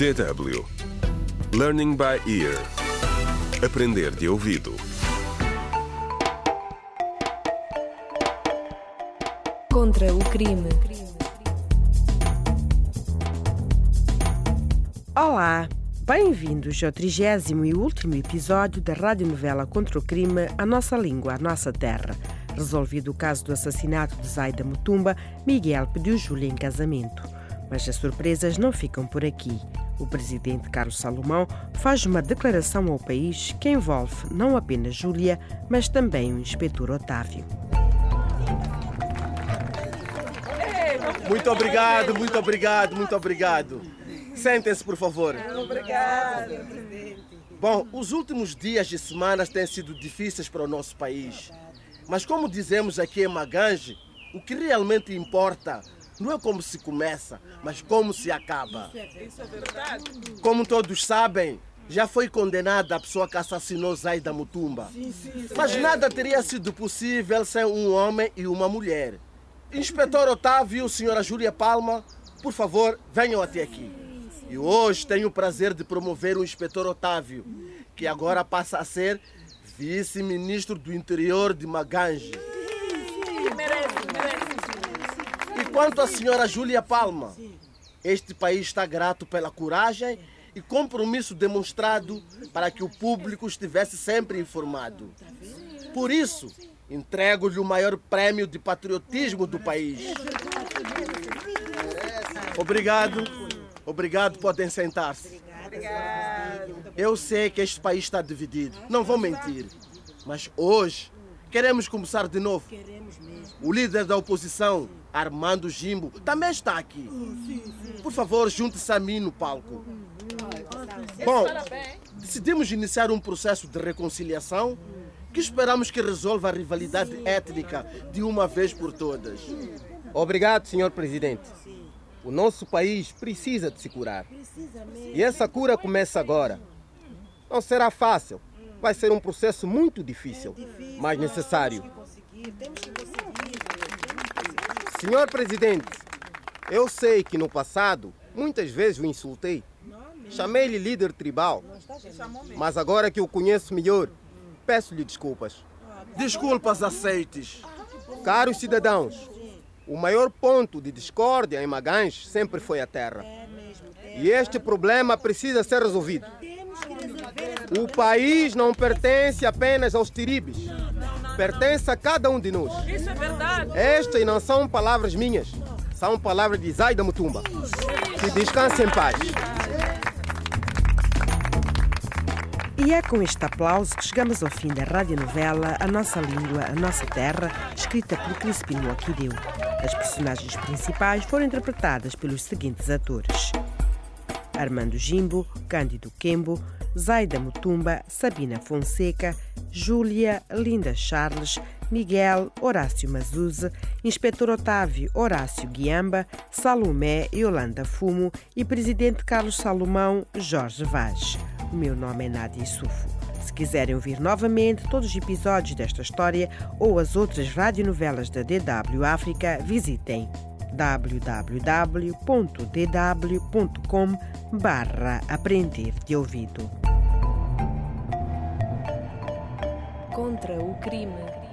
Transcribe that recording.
DW Learning by Ear Aprender de ouvido Contra o crime. Olá, bem-vindos ao trigésimo e último episódio da radionovela Contra o Crime, A Nossa Língua, a Nossa Terra. Resolvido o caso do assassinato de Zaida Mutumba, Miguel pediu Júlia em casamento. Mas as surpresas não ficam por aqui. O presidente Carlos Salomão faz uma declaração ao país que envolve não apenas Júlia, mas também o inspetor Otávio. Muito obrigado, muito obrigado, muito obrigado. Sentem-se, por favor. Obrigada. Bom, os últimos dias e semanas têm sido difíceis para o nosso país. Mas como dizemos aqui em Magange, o que realmente importa não é como se começa, mas como se acaba. Isso é verdade. Como todos sabem, já foi condenada a pessoa que assassinou Zaida Mutumba. Mas nada teria sido possível sem um homem e uma mulher. Inspetor Otávio, senhora Júlia Palma, por favor, venham até aqui. E hoje tenho o prazer de promover o inspetor Otávio, que agora passa a ser vice-ministro do interior de Magange. Merece, merece. Quanto à senhora Júlia Palma, este país está grato pela coragem e compromisso demonstrado para que o público estivesse sempre informado. Por isso, entrego-lhe o maior prêmio de patriotismo do país. Obrigado. Obrigado, podem sentar-se. Eu sei que este país está dividido, não vou mentir. Mas hoje queremos começar de novo. O líder da oposição, Armando Jimbo, também está aqui. Por favor, junte-se a mim no palco. Bom, decidimos iniciar um processo de reconciliação que esperamos que resolva a rivalidade étnica de uma vez por todas. Obrigado, senhor presidente. O nosso país precisa de se curar. E essa cura começa agora. Não será fácil. Vai ser um processo muito difícil, mas necessário. Senhor presidente, eu sei que no passado muitas vezes o insultei. Chamei-lhe líder tribal. Mas agora que o conheço melhor, peço-lhe desculpas. Desculpas aceites. Caros cidadãos, o maior ponto de discórdia em Magange sempre foi a terra. E este problema precisa ser resolvido. O país não pertence apenas aos tiribes. Pertence a cada um de nós. Isso é verdade. Estas não são palavras minhas. São palavras de Zaida Mutumba. Que descanse em paz. E é com este aplauso que chegamos ao fim da radionovela A Nossa Língua, a Nossa Terra, escrita por Crispino Aquideu. As personagens principais foram interpretadas pelos seguintes atores: Armando Jimbo, Cândido Quembo, Zaida Mutumba, Sabina Fonseca, Júlia, Linda Charles, Miguel, Horácio Mazuze, Inspetor Otávio, Horácio Guiamba, Salomé, Yolanda Fumo e Presidente Carlos Salomão, Jorge Vaz. O meu nome é Nádia Sufo. Se quiserem ouvir novamente todos os episódios desta história ou as outras radionovelas da DW África, visitem www.dw.com barra aprender de ouvido. Contra o crime.